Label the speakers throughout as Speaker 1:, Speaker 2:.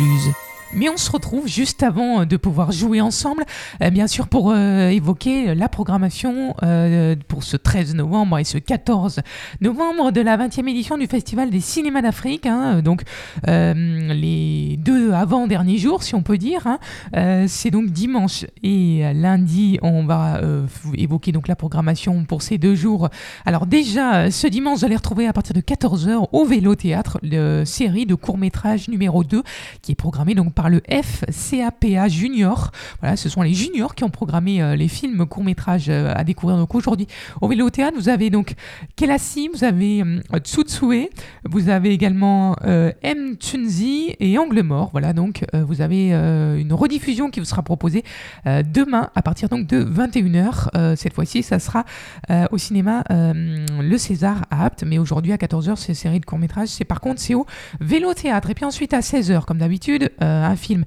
Speaker 1: Vaucluse. Mais on se retrouve juste avant de pouvoir jouer ensemble, euh, bien sûr pour euh, évoquer la programmation euh, pour ce 13 novembre et ce 14 novembre de la 20e édition du Festival des cinémas d'Afrique. hein. donc les deux avant-derniers jours, si on peut dire. hein. C'est donc dimanche et lundi, on va évoquer donc la programmation pour ces deux jours. Alors déjà, ce dimanche, vous allez retrouver à partir de 14h au Vélo Théâtre, la série de court-métrage numéro 2 qui est programmée donc par le FCAPA Junior. Voilà, ce sont les juniors qui ont programmé euh, les films courts-métrages euh, à découvrir. Donc aujourd'hui, au Vélo Théâtre, vous avez donc Kelasi, vous avez euh, Tsutsue, vous avez également M. Tunzi et Angle Mort. Voilà, donc vous avez une rediffusion qui vous sera proposée demain à partir donc de 21h. Euh, cette fois-ci, ça sera au cinéma Le César à Apt, mais aujourd'hui à 14h, c'est série de courts-métrages. Par contre, c'est au Vélo Théâtre. Et puis ensuite à 16h, comme d'habitude, un film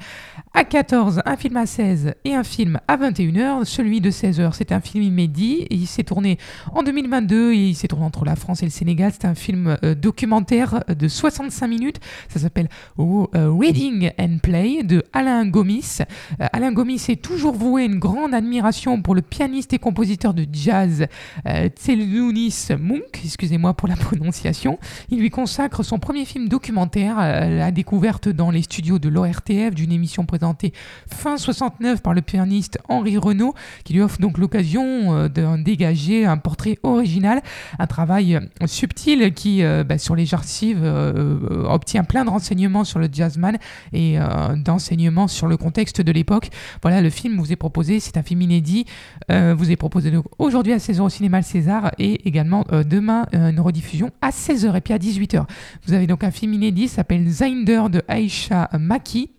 Speaker 1: à 14, un film à 16 et un film à 21h. Celui de 16h, c'est un film inédit. Il s'est tourné en 2022 et il s'est tourné entre la France et le Sénégal. C'est un film euh, documentaire de 65 minutes. Ça s'appelle oh, euh, Reading and Play de Alain Gomis. Euh, Alain Gomis est toujours voué une grande admiration pour le pianiste et compositeur de jazz Tselounis Monk, excusez-moi pour la prononciation. Il lui consacre son premier film documentaire, la découverte dans les studios de d'une émission présentée fin 69 par le pianiste Henri Renaud, qui lui offre donc l'occasion euh, d'en dégager un portrait original, un travail euh, subtil qui, euh, bah, sur les archives, obtient plein de renseignements sur le jazzman et d'enseignements sur le contexte de l'époque. Voilà, le film vous est proposé, c'est un film inédit, vous est proposé aujourd'hui à 16h au cinéma Le César et également demain une rediffusion à 16h et puis à 18h. Vous avez donc un film inédit, s'appelle Zinder de Aisha Maki.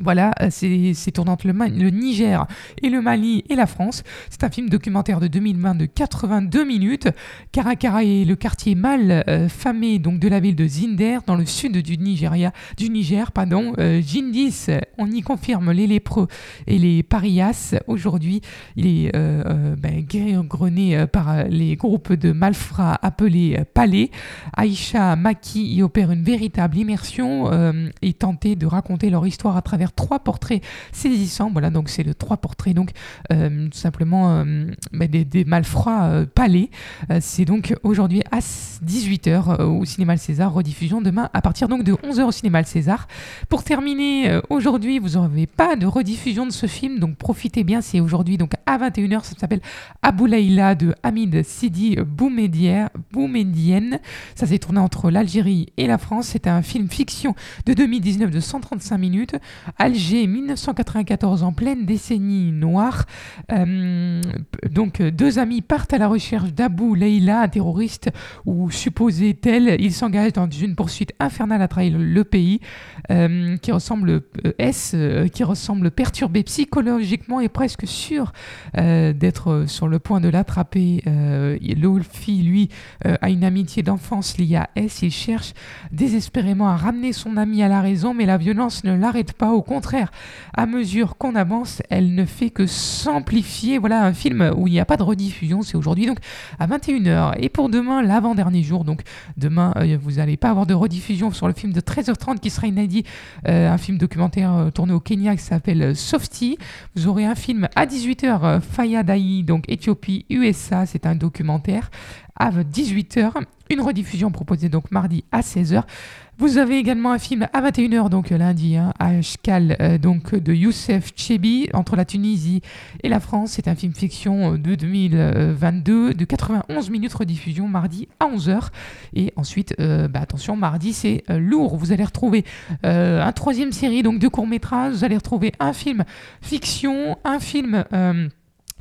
Speaker 1: Voilà, euh, c'est entre le, Niger et le Mali et la France. C'est un film documentaire de 2020 de 82 minutes. Karakara est le quartier mal euh, famé de la ville de Zinder dans le sud du Niger, pardon. Euh, Jindis, on y confirme les lépreux et les parias. Aujourd'hui, il est euh, ben, par les groupes de malfrats appelés palais. Aïcha Maki y opère une véritable immersion et tenté de raconter leur histoire à travers trois portraits saisissants. Voilà, donc c'est le trois portraits donc euh, tout simplement euh, bah, des, des malfrats euh, c'est donc aujourd'hui à 18h au cinéma Le César, rediffusion demain à partir donc de 11h au cinéma Le César. Pour terminer, aujourd'hui, vous n'avez pas de rediffusion de ce film, donc profitez bien, c'est aujourd'hui donc à 21h, ça s'appelle Abou Laïla de Hamid Sidi Boumedienne. Ça s'est tourné entre l'Algérie et la France. C'était un film fiction de 2019 de 135 minutes. Alger, 1994, en pleine décennie noire. Euh, donc, deux amis partent à la recherche d'Abou Leila, un terroriste ou supposé tel. Ils s'engagent dans une poursuite infernale à trahir le pays, euh, qui ressemble euh, qui ressemble perturbé psychologiquement et presque sûr euh, d'être sur le point de l'attraper. Euh, lui, euh, a une amitié d'enfance liée à S. Il cherche désespérément à ramener son ami à la raison, mais la violence ne l'arrête pas. Au contraire, à mesure qu'on avance, elle ne fait que s'amplifier. Voilà un film où il n'y a pas de rediffusion. C'est aujourd'hui donc à 21h. Et pour demain, l'avant-dernier jour, donc demain, euh, vous n'allez pas avoir de rediffusion sur le film de 13h30 qui sera inédit, un film documentaire tourné au Kenya qui s'appelle Softy. Vous aurez un film à 18h, euh, Fayadai, donc Éthiopie, USA, c'est un documentaire. À 18h, une rediffusion proposée donc mardi à 16h. Vous avez également un film à 21h, donc euh, lundi, hein, à Ashkal, euh, donc de Youssef Chebi, entre la Tunisie et la France. C'est un film fiction euh, de 2022, de 91 minutes rediffusion, mardi à 11h. Et ensuite, bah, attention, mardi, c'est lourd. Vous allez retrouver un troisième série, donc de courts-métrages. Vous allez retrouver un film fiction, un film...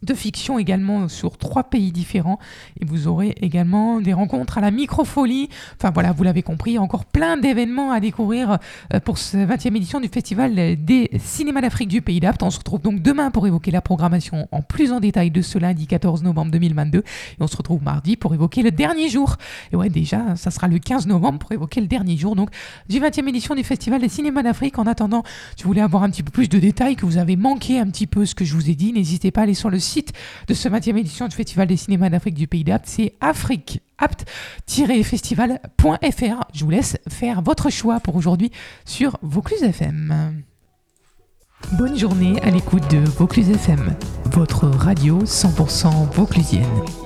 Speaker 1: de fiction également sur trois pays différents et vous aurez également des rencontres à la microfolie. Enfin voilà, vous l'avez compris, encore plein d'événements à découvrir euh, pour cette 20e édition du Festival des cinémas d'Afrique du Pays d'Apt. On se retrouve donc demain pour évoquer la programmation en plus en détail de ce lundi 14 novembre 2022 et on se retrouve mardi pour évoquer le dernier jour. Et ouais, déjà, ça sera le 15 novembre pour évoquer le dernier jour donc du 20e édition du Festival des cinémas d'Afrique. En attendant, si vous voulez avoir un petit peu plus de détails, que vous avez manqué un petit peu ce que je vous ai dit, n'hésitez pas à aller sur le site de ce 20e édition du Festival des cinémas d'Afrique du Pays d'Apt, c'est Afrique apt-festival.fr. Je vous laisse faire votre choix pour aujourd'hui sur Vaucluse FM. Bonne journée à l'écoute de Vaucluse FM, votre radio 100% vauclusienne.